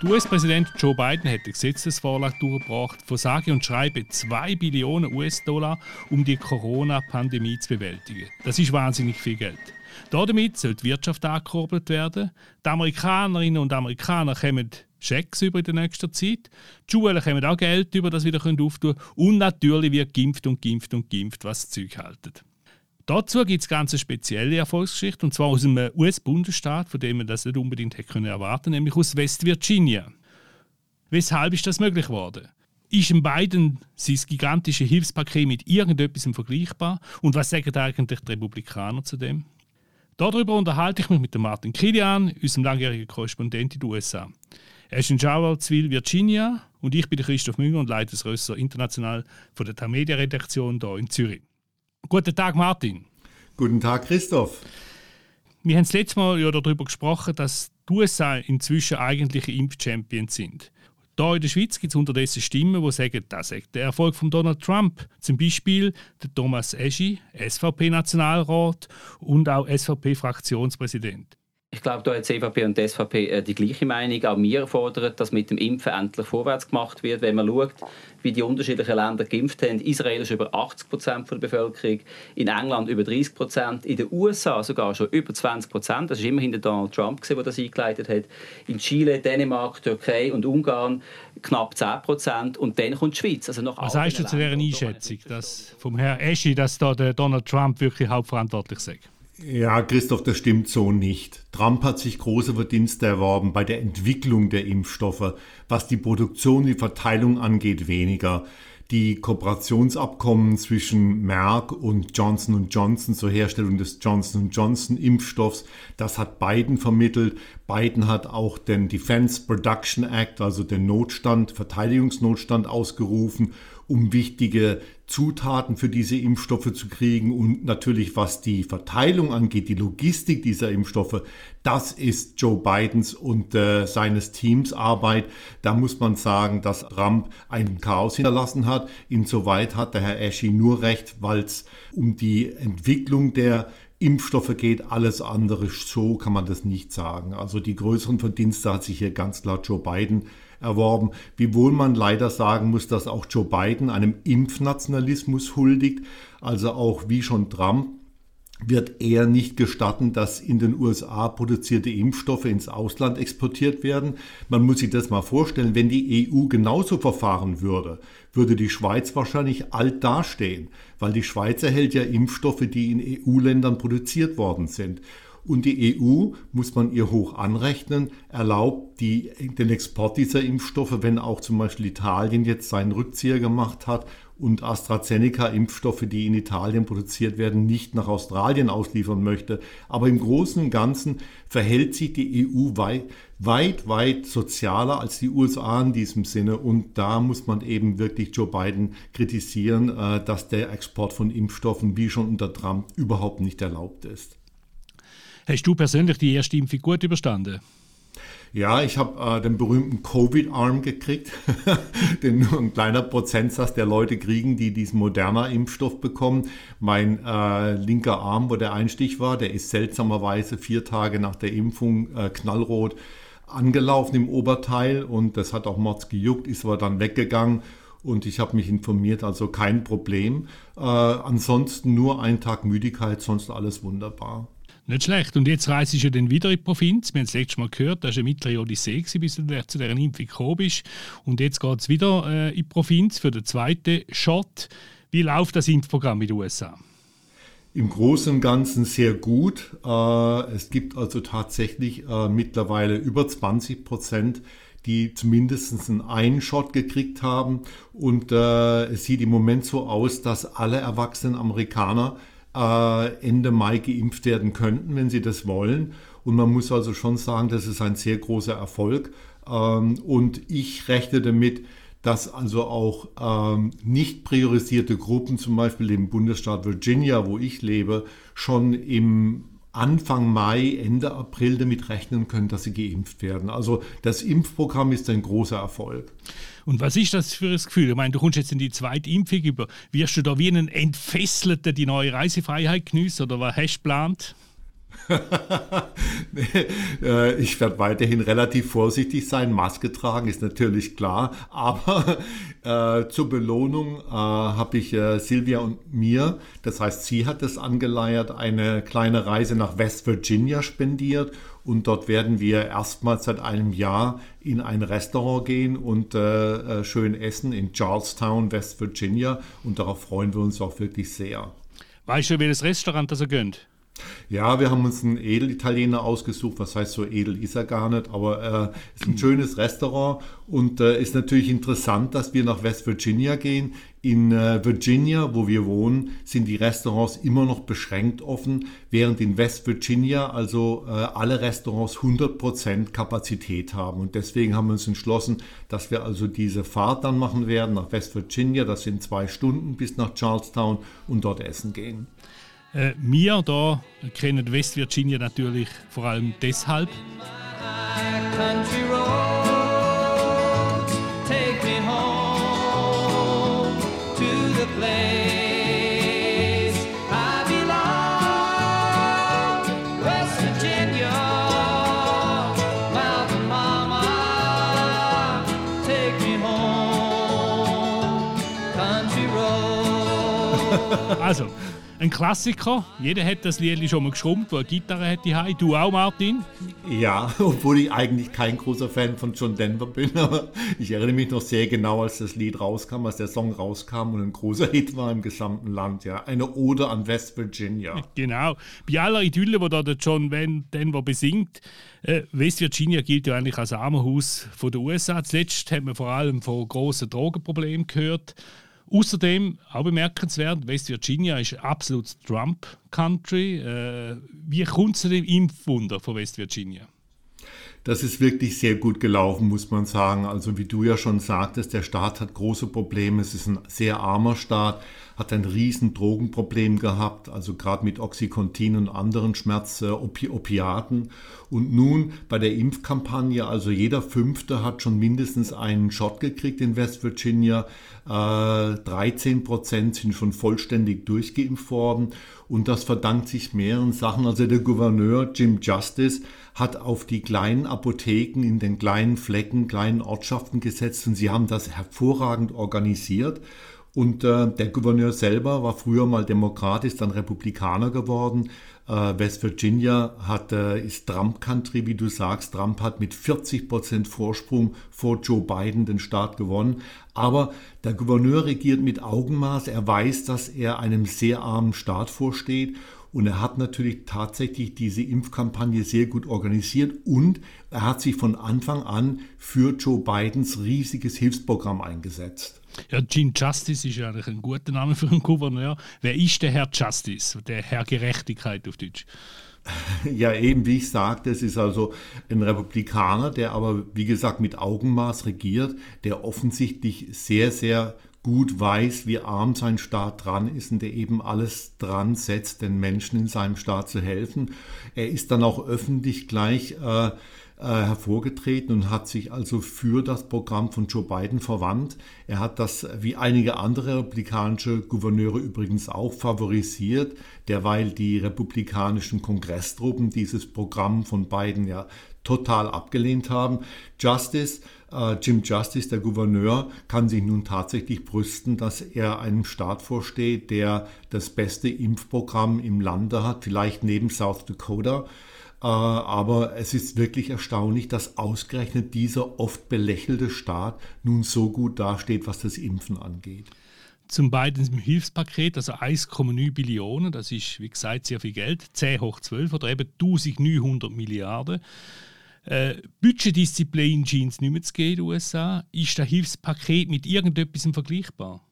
Der US-Präsident Joe Biden hat eine Gesetzesvorlage durchgebracht von sage und schreibe 2 Billionen US-Dollar, um die Corona-Pandemie zu bewältigen. Das ist wahnsinnig viel Geld. Damit soll die Wirtschaft angekurbelt werden. Die Amerikanerinnen und Amerikaner kommen Schecks über in der Zeit. Die Schulen kommen auch Geld über, das wieder auftun können. Und natürlich wird geimpft und geimpft und geimpft, was das Zeug haltet. Dazu gibt es ganz eine spezielle Erfolgsgeschichte, und zwar aus einem US-Bundesstaat, von dem man das nicht unbedingt hätte können erwarten nämlich aus West Virginia. Weshalb ist das möglich geworden? Ist in beiden sein gigantische Hilfspaket mit irgendetwas vergleichbar? Und was sagen eigentlich die Republikaner zu dem? Darüber unterhalte ich mich mit Martin Kilian, unserem langjährigen Korrespondent in den USA. Er ist in Charlottesville, Virginia und ich bin Christoph Münger und leite das Rösser international von der Tamedia-Redaktion hier in Zürich. Guten Tag, Martin. Guten Tag, Christoph. Wir haben das letzte Mal ja darüber gesprochen, dass die USA inzwischen eigentliche Impfchampions sind. Hier in der Schweiz gibt es unterdessen Stimmen, die sagen, das ist der Erfolg von Donald Trump. Zum Beispiel der Thomas Eschi, SVP-Nationalrat und auch SVP-Fraktionspräsident. Ich glaube, da hat die CVP und die SVP äh, die gleiche Meinung. Auch wir fordern, dass mit dem Impfen endlich vorwärts gemacht wird. Wenn man schaut, wie die unterschiedlichen Länder geimpft haben, Israel ist über 80 Prozent der Bevölkerung, in England über 30 Prozent, in den USA sogar schon über 20 Prozent. Das ist immerhin der Donald Trump, der das eingeleitet hat. In Chile, Dänemark, Türkei und Ungarn knapp 10 Prozent. Und dann kommt die Schweiz. Also Was heißt du zu dieser Einschätzung, dass vom Herrn Eschi, dass da der Donald Trump wirklich hauptverantwortlich ist? Ja, Christoph, das stimmt so nicht. Trump hat sich große Verdienste erworben bei der Entwicklung der Impfstoffe. Was die Produktion, die Verteilung angeht, weniger. Die Kooperationsabkommen zwischen Merck und Johnson Johnson zur Herstellung des Johnson Johnson Impfstoffs, das hat Biden vermittelt. Biden hat auch den Defense Production Act, also den Notstand, Verteidigungsnotstand ausgerufen um wichtige Zutaten für diese Impfstoffe zu kriegen und natürlich was die Verteilung angeht, die Logistik dieser Impfstoffe, das ist Joe Bidens und äh, seines Teams Arbeit. Da muss man sagen, dass Trump ein Chaos hinterlassen hat. Insoweit hat der Herr Eschi nur recht, weil es um die Entwicklung der Impfstoffe geht, alles andere so kann man das nicht sagen. Also die größeren Verdienste hat sich hier ganz klar Joe Biden erworben, wiewohl man leider sagen muss, dass auch Joe Biden einem Impfnationalismus huldigt, also auch wie schon Trump wird er nicht gestatten, dass in den USA produzierte Impfstoffe ins Ausland exportiert werden. Man muss sich das mal vorstellen, wenn die EU genauso verfahren würde, würde die Schweiz wahrscheinlich alt dastehen, weil die Schweiz erhält ja Impfstoffe, die in EU-Ländern produziert worden sind. Und die EU, muss man ihr hoch anrechnen, erlaubt die, den Export dieser Impfstoffe, wenn auch zum Beispiel Italien jetzt seinen Rückzieher gemacht hat und AstraZeneca Impfstoffe, die in Italien produziert werden, nicht nach Australien ausliefern möchte. Aber im Großen und Ganzen verhält sich die EU weit, weit, weit sozialer als die USA in diesem Sinne. Und da muss man eben wirklich Joe Biden kritisieren, äh, dass der Export von Impfstoffen wie schon unter Trump überhaupt nicht erlaubt ist. Hast du persönlich die erste Impfung gut überstanden? Ja, ich habe äh, den berühmten Covid-Arm gekriegt, den nur ein kleiner Prozentsatz der Leute kriegen, die diesen moderner Impfstoff bekommen. Mein äh, linker Arm, wo der Einstich war, der ist seltsamerweise vier Tage nach der Impfung äh, knallrot angelaufen im Oberteil und das hat auch Mords gejuckt, ist aber dann weggegangen und ich habe mich informiert, also kein Problem. Äh, ansonsten nur ein Tag Müdigkeit, sonst alles wunderbar. Nicht schlecht. Und jetzt reist du ja dann wieder in die Provinz. Wir haben es letztes Mal gehört, das war eine mittlere Odyssee, bis du zu dieser Impfung gekommen bist. Und jetzt geht es wieder äh, in die Provinz für den zweiten Shot. Wie läuft das Impfprogramm in den USA? Im Großen und Ganzen sehr gut. Äh, es gibt also tatsächlich äh, mittlerweile über 20 Prozent, die zumindest einen Shot gekriegt haben. Und äh, es sieht im Moment so aus, dass alle erwachsenen Amerikaner äh, Ende Mai geimpft werden könnten, wenn sie das wollen. Und man muss also schon sagen, das ist ein sehr großer Erfolg. Ähm, und ich rechne damit, dass also auch ähm, nicht priorisierte Gruppen, zum Beispiel im Bundesstaat Virginia, wo ich lebe, schon im Anfang Mai, Ende April damit rechnen können, dass sie geimpft werden. Also das Impfprogramm ist ein großer Erfolg. Und was ist das für ein Gefühl? Ich meine, du kommst jetzt in die zweite Impfung über. Wirst du da wie einen Entfesselten die neue Reisefreiheit genießen oder was hast du geplant? Äh, ich werde weiterhin relativ vorsichtig sein. Maske tragen ist natürlich klar. Aber äh, zur Belohnung äh, habe ich äh, Silvia und mir, das heißt, sie hat es angeleiert, eine kleine Reise nach West Virginia spendiert. Und dort werden wir erstmals seit einem Jahr in ein Restaurant gehen und äh, äh, schön essen in Charlestown, West Virginia. Und darauf freuen wir uns auch wirklich sehr. Weißt du, welches Restaurant das er gönnt? Ja, wir haben uns einen Edelitaliener ausgesucht. Was heißt so edel ist er gar nicht, aber äh, ist ein schönes Restaurant und äh, ist natürlich interessant, dass wir nach West Virginia gehen. In äh, Virginia, wo wir wohnen, sind die Restaurants immer noch beschränkt offen, während in West Virginia also äh, alle Restaurants 100% Kapazität haben. Und deswegen haben wir uns entschlossen, dass wir also diese Fahrt dann machen werden nach West Virginia. Das sind zwei Stunden bis nach Charlestown und dort essen gehen. Äh, wir hier kennen West Virginia natürlich vor allem deshalb. Also, ein Klassiker. Jeder hat das Lied schon mal geschrumpft, wo eine Gitarre hat die Du auch, Martin? Ja, obwohl ich eigentlich kein großer Fan von John Denver bin, aber ich erinnere mich noch sehr genau, als das Lied rauskam, als der Song rauskam und ein großer Hit war im gesamten Land. Ja, eine Ode an West Virginia. Genau. Bei aller Idylle, die da der John Denver besingt, äh, West Virginia gilt ja eigentlich als Armenhaus der USA. Zuletzt hat man vor allem von großen Drogenproblemen gehört. Außerdem, auch bemerkenswert, West Virginia ist absolut Trump-Country. Äh, wie kommt es zu dem Impfwunder von West Virginia? Das ist wirklich sehr gut gelaufen, muss man sagen. Also wie du ja schon sagtest, der Staat hat große Probleme. Es ist ein sehr armer Staat, hat ein riesen Drogenproblem gehabt, also gerade mit Oxycontin und anderen Schmerzopiaten. Äh, und nun bei der Impfkampagne, also jeder Fünfte hat schon mindestens einen Shot gekriegt in West Virginia. 13 äh, Prozent sind schon vollständig durchgeimpft worden. Und das verdankt sich mehreren Sachen. Also der Gouverneur Jim Justice hat auf die kleinen Apotheken in den kleinen Flecken, kleinen Ortschaften gesetzt und sie haben das hervorragend organisiert. Und äh, der Gouverneur selber war früher mal Demokrat, ist dann Republikaner geworden. Äh, West Virginia hat, äh, ist Trump-Country, wie du sagst. Trump hat mit 40 Prozent Vorsprung vor Joe Biden den Staat gewonnen. Aber der Gouverneur regiert mit Augenmaß. Er weiß, dass er einem sehr armen Staat vorsteht. Und er hat natürlich tatsächlich diese Impfkampagne sehr gut organisiert und er hat sich von Anfang an für Joe Bidens riesiges Hilfsprogramm eingesetzt. Ja, Gene Justice ist ja eigentlich ein guter Name für einen Gouverneur. Wer ist der Herr Justice, der Herr Gerechtigkeit auf Deutsch? Ja, eben wie ich sagte, es ist also ein Republikaner, der aber, wie gesagt, mit Augenmaß regiert, der offensichtlich sehr, sehr gut weiß, wie arm sein Staat dran ist und der eben alles dran setzt, den Menschen in seinem Staat zu helfen. Er ist dann auch öffentlich gleich äh, äh, hervorgetreten und hat sich also für das Programm von Joe Biden verwandt. Er hat das, wie einige andere republikanische Gouverneure übrigens auch, favorisiert, derweil die republikanischen Kongresstruppen dieses Programm von Biden ja total abgelehnt haben. Justice, äh, Jim Justice, der Gouverneur, kann sich nun tatsächlich brüsten, dass er einem Staat vorsteht, der das beste Impfprogramm im Lande hat, vielleicht neben South Dakota. Äh, aber es ist wirklich erstaunlich, dass ausgerechnet dieser oft belächelte Staat nun so gut dasteht, was das Impfen angeht. Zum beiden Hilfspaket, also 1,9 Billionen, das ist wie gesagt sehr viel Geld, 10 hoch 12 oder eben 1900 Milliarden. Äh, Budgetdisziplin scheint es nicht mehr zu geben in den USA. Ist das Hilfspaket mit irgendetwas vergleichbar?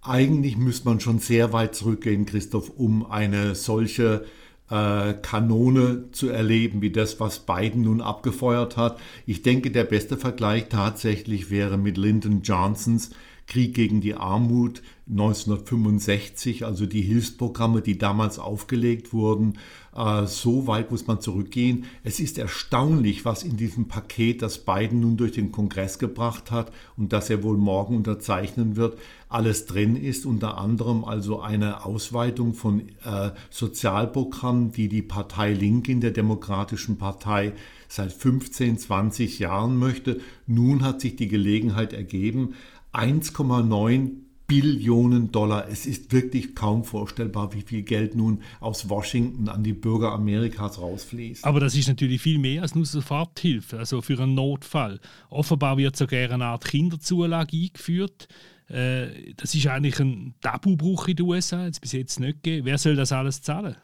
Eigentlich müsste man schon sehr weit zurückgehen, Christoph, um eine solche Kanone zu erleben, wie das, was Biden nun abgefeuert hat. Ich denke, der beste Vergleich tatsächlich wäre mit Lyndon Johnsons Krieg gegen die Armut 1965, also die Hilfsprogramme, die damals aufgelegt wurden. Äh, so weit muss man zurückgehen. Es ist erstaunlich, was in diesem Paket, das Biden nun durch den Kongress gebracht hat und das er wohl morgen unterzeichnen wird, alles drin ist. Unter anderem also eine Ausweitung von äh, Sozialprogrammen, die die Partei Link in der Demokratischen Partei seit 15, 20 Jahren möchte. Nun hat sich die Gelegenheit ergeben, 1,9 Billionen Dollar. Es ist wirklich kaum vorstellbar, wie viel Geld nun aus Washington an die Bürger Amerikas rausfließt. Aber das ist natürlich viel mehr als nur Soforthilfe, also für einen Notfall. Offenbar wird sogar eine Art Kinderzulage eingeführt. Äh, das ist eigentlich ein Tabubruch in den USA, jetzt bis jetzt nicht gegeben. Wer soll das alles zahlen?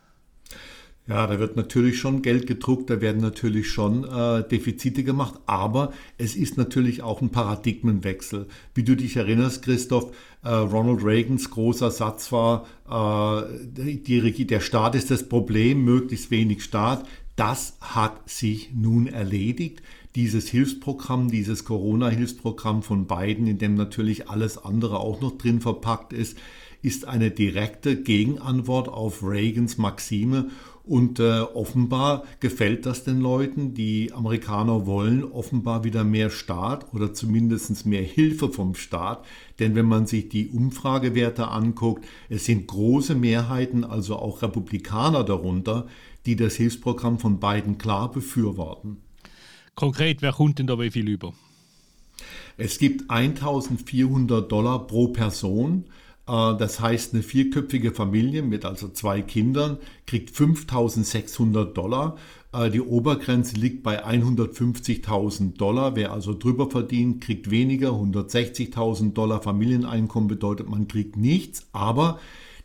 Ja, da wird natürlich schon Geld gedruckt, da werden natürlich schon äh, Defizite gemacht, aber es ist natürlich auch ein Paradigmenwechsel. Wie du dich erinnerst, Christoph, äh, Ronald Reagans großer Satz war, äh, die, der Staat ist das Problem, möglichst wenig Staat. Das hat sich nun erledigt. Dieses Hilfsprogramm, dieses Corona-Hilfsprogramm von Biden, in dem natürlich alles andere auch noch drin verpackt ist, ist eine direkte Gegenantwort auf Reagans Maxime und äh, offenbar gefällt das den Leuten. Die Amerikaner wollen offenbar wieder mehr Staat oder zumindest mehr Hilfe vom Staat. Denn wenn man sich die Umfragewerte anguckt, es sind große Mehrheiten, also auch Republikaner darunter, die das Hilfsprogramm von Biden klar befürworten. Konkret, wer kommt denn da wie viel über? Es gibt 1400 Dollar pro Person das heißt, eine vierköpfige Familie mit also zwei Kindern kriegt 5600 Dollar. Äh, die Obergrenze liegt bei 150.000 Dollar. Wer also drüber verdient, kriegt weniger. 160.000 Dollar Familieneinkommen bedeutet, man kriegt nichts. Aber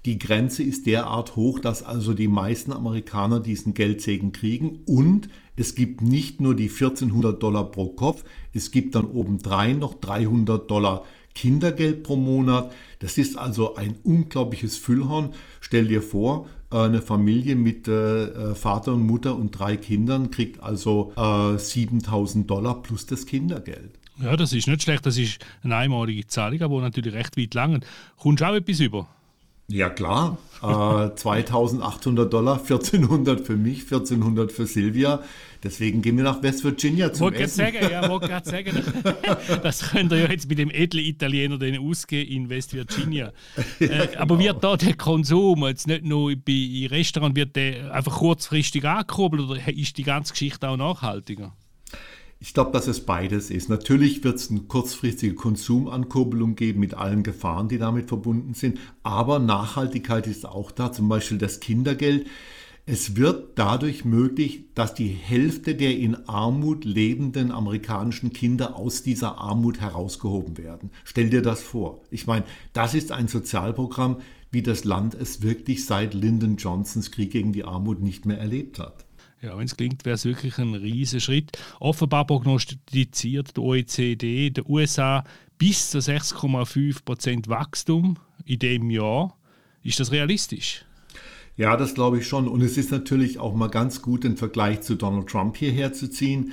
die Grenze ist derart hoch, dass also die meisten Amerikaner diesen Geldsegen kriegen. Und es gibt nicht nur die 1400 Dollar pro Kopf, es gibt dann obendrein noch 300 Dollar Kindergeld pro Monat. Das ist also ein unglaubliches Füllhorn. Stell dir vor, äh, eine Familie mit äh, äh, Vater und Mutter und drei Kindern kriegt also 7000 Dollar plus das Kindergeld. Ja, das ist nicht schlecht. Das ist eine einmalige Zahlung, aber natürlich recht weit lang. Kommst du auch etwas über? Ja klar, äh, 2800 Dollar, 1400 für mich, 1400 für Silvia. Deswegen gehen wir nach West Virginia zum wollte Essen. Sagen, ja, wollte gerade sagen, das könnt ihr ja jetzt mit dem edlen Italiener den ausgehen in West Virginia. Äh, genau. Aber wird da der Konsum jetzt nicht nur bei Restaurants, wird der einfach kurzfristig angekurbelt oder ist die ganze Geschichte auch nachhaltiger? Ich glaube, dass es beides ist. Natürlich wird es eine kurzfristige Konsumankurbelung geben mit allen Gefahren, die damit verbunden sind. Aber Nachhaltigkeit ist auch da, zum Beispiel das Kindergeld. Es wird dadurch möglich, dass die Hälfte der in Armut lebenden amerikanischen Kinder aus dieser Armut herausgehoben werden. Stell dir das vor. Ich meine, das ist ein Sozialprogramm, wie das Land es wirklich seit Lyndon Johnsons Krieg gegen die Armut nicht mehr erlebt hat. Ja, wenn es klingt, wäre es wirklich ein riesiger Schritt. Offenbar prognostiziert die OECD der USA bis zu 6,5% Wachstum in dem Jahr. Ist das realistisch? Ja, das glaube ich schon. Und es ist natürlich auch mal ganz gut, den Vergleich zu Donald Trump hierher zu ziehen.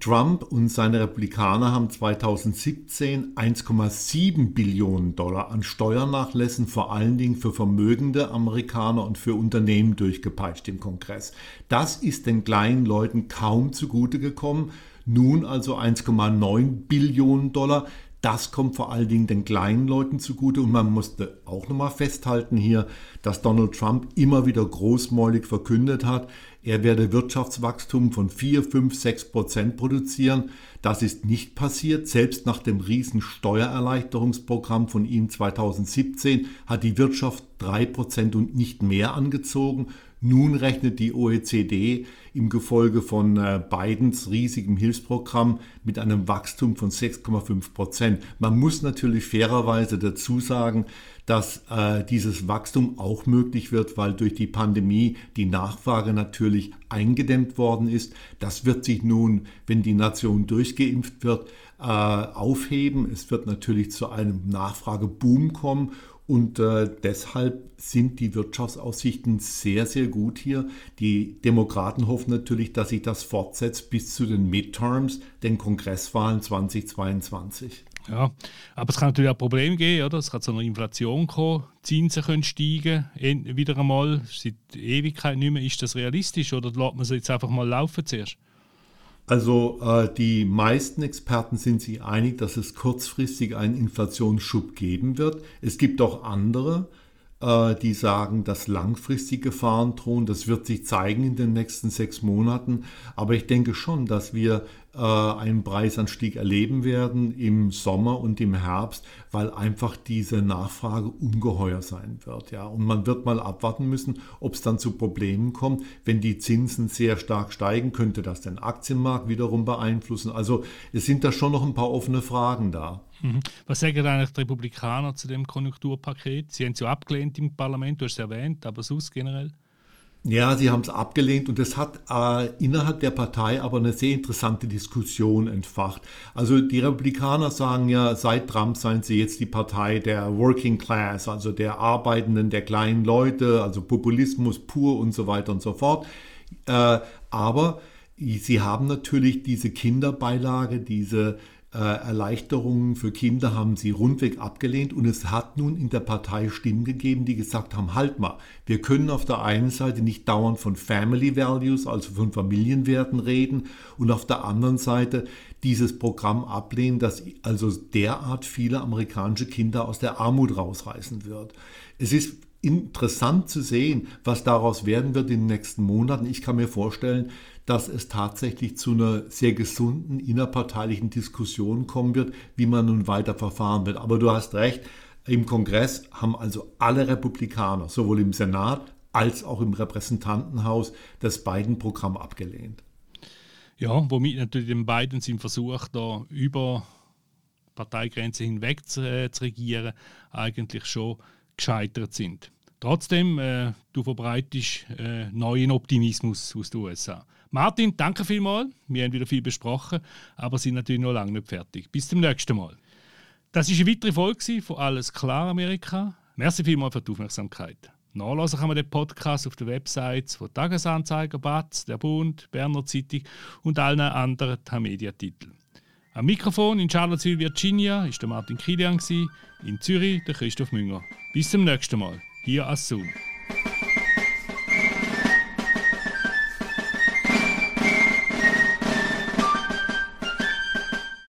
Trump und seine Republikaner haben 2017 1,7 Billionen Dollar an Steuernachlässen vor allen Dingen für vermögende Amerikaner und für Unternehmen durchgepeitscht im Kongress. Das ist den kleinen Leuten kaum zugute gekommen. Nun also 1,9 Billionen Dollar. Das kommt vor allen Dingen den kleinen Leuten zugute und man musste auch nochmal festhalten hier, dass Donald Trump immer wieder großmäulig verkündet hat, er werde Wirtschaftswachstum von 4, 5, 6 Prozent produzieren. Das ist nicht passiert. Selbst nach dem riesen Steuererleichterungsprogramm von ihm 2017 hat die Wirtschaft 3 Prozent und nicht mehr angezogen. Nun rechnet die OECD im Gefolge von äh, Bidens riesigem Hilfsprogramm mit einem Wachstum von 6,5 Prozent. Man muss natürlich fairerweise dazu sagen, dass äh, dieses Wachstum auch möglich wird, weil durch die Pandemie die Nachfrage natürlich eingedämmt worden ist. Das wird sich nun, wenn die Nation durchgeimpft wird, äh, aufheben. Es wird natürlich zu einem Nachfrageboom kommen und äh, deshalb sind die Wirtschaftsaussichten sehr, sehr gut hier. Die Demokraten hoffen natürlich, dass sich das fortsetzt bis zu den Midterms, den Kongresswahlen 2022. Ja, aber es kann natürlich auch Probleme geben, oder? Es kann zu einer Inflation kommen, Zinsen können steigen, wieder einmal, seit Ewigkeit nicht mehr. Ist das realistisch oder lässt man es jetzt einfach mal laufen zuerst? Also äh, die meisten Experten sind sich einig, dass es kurzfristig einen Inflationsschub geben wird. Es gibt auch andere, äh, die sagen, dass langfristige Gefahren drohen. Das wird sich zeigen in den nächsten sechs Monaten. Aber ich denke schon, dass wir einen Preisanstieg erleben werden im Sommer und im Herbst, weil einfach diese Nachfrage ungeheuer sein wird. Ja. Und man wird mal abwarten müssen, ob es dann zu Problemen kommt. Wenn die Zinsen sehr stark steigen, könnte das den Aktienmarkt wiederum beeinflussen. Also es sind da schon noch ein paar offene Fragen da. Mhm. Was sagen eigentlich die Republikaner zu dem Konjunkturpaket? Sie haben es ja abgelehnt im Parlament, du hast es erwähnt, aber sonst generell? Ja, sie haben es abgelehnt und es hat äh, innerhalb der Partei aber eine sehr interessante Diskussion entfacht. Also die Republikaner sagen ja, seit Trump seien sie jetzt die Partei der Working Class, also der Arbeitenden, der kleinen Leute, also Populismus pur und so weiter und so fort. Äh, aber sie haben natürlich diese Kinderbeilage, diese Erleichterungen für Kinder haben sie rundweg abgelehnt und es hat nun in der Partei Stimmen gegeben, die gesagt haben, halt mal, wir können auf der einen Seite nicht dauernd von Family Values, also von Familienwerten reden und auf der anderen Seite dieses Programm ablehnen, das also derart viele amerikanische Kinder aus der Armut rausreißen wird. Es ist interessant zu sehen, was daraus werden wird in den nächsten Monaten. Ich kann mir vorstellen, dass es tatsächlich zu einer sehr gesunden innerparteilichen Diskussion kommen wird, wie man nun weiter verfahren wird. Aber du hast recht, im Kongress haben also alle Republikaner, sowohl im Senat als auch im Repräsentantenhaus, das Biden-Programm abgelehnt. Ja, womit natürlich den Biden sind versucht, da über Parteigrenzen hinweg zu, äh, zu regieren, eigentlich schon gescheitert sind. Trotzdem, äh, du verbreitest äh, neuen Optimismus aus den USA. Martin, danke vielmals. Wir haben wieder viel besprochen, aber sind natürlich noch lange nicht fertig. Bis zum nächsten Mal. Das ist eine weitere Folge von Alles klar Amerika. Merci vielmals für die Aufmerksamkeit. Nachlesen kann man den Podcast auf den Websites von Tagesanzeiger, Batz, Der Bund, Berner Zeitung und allen anderen Media-Titeln. Am Mikrofon in Charlottesville, Virginia, ist der Martin Kilian, in Zürich der Christoph Münger. Bis zum nächsten Mal. Hier Assun.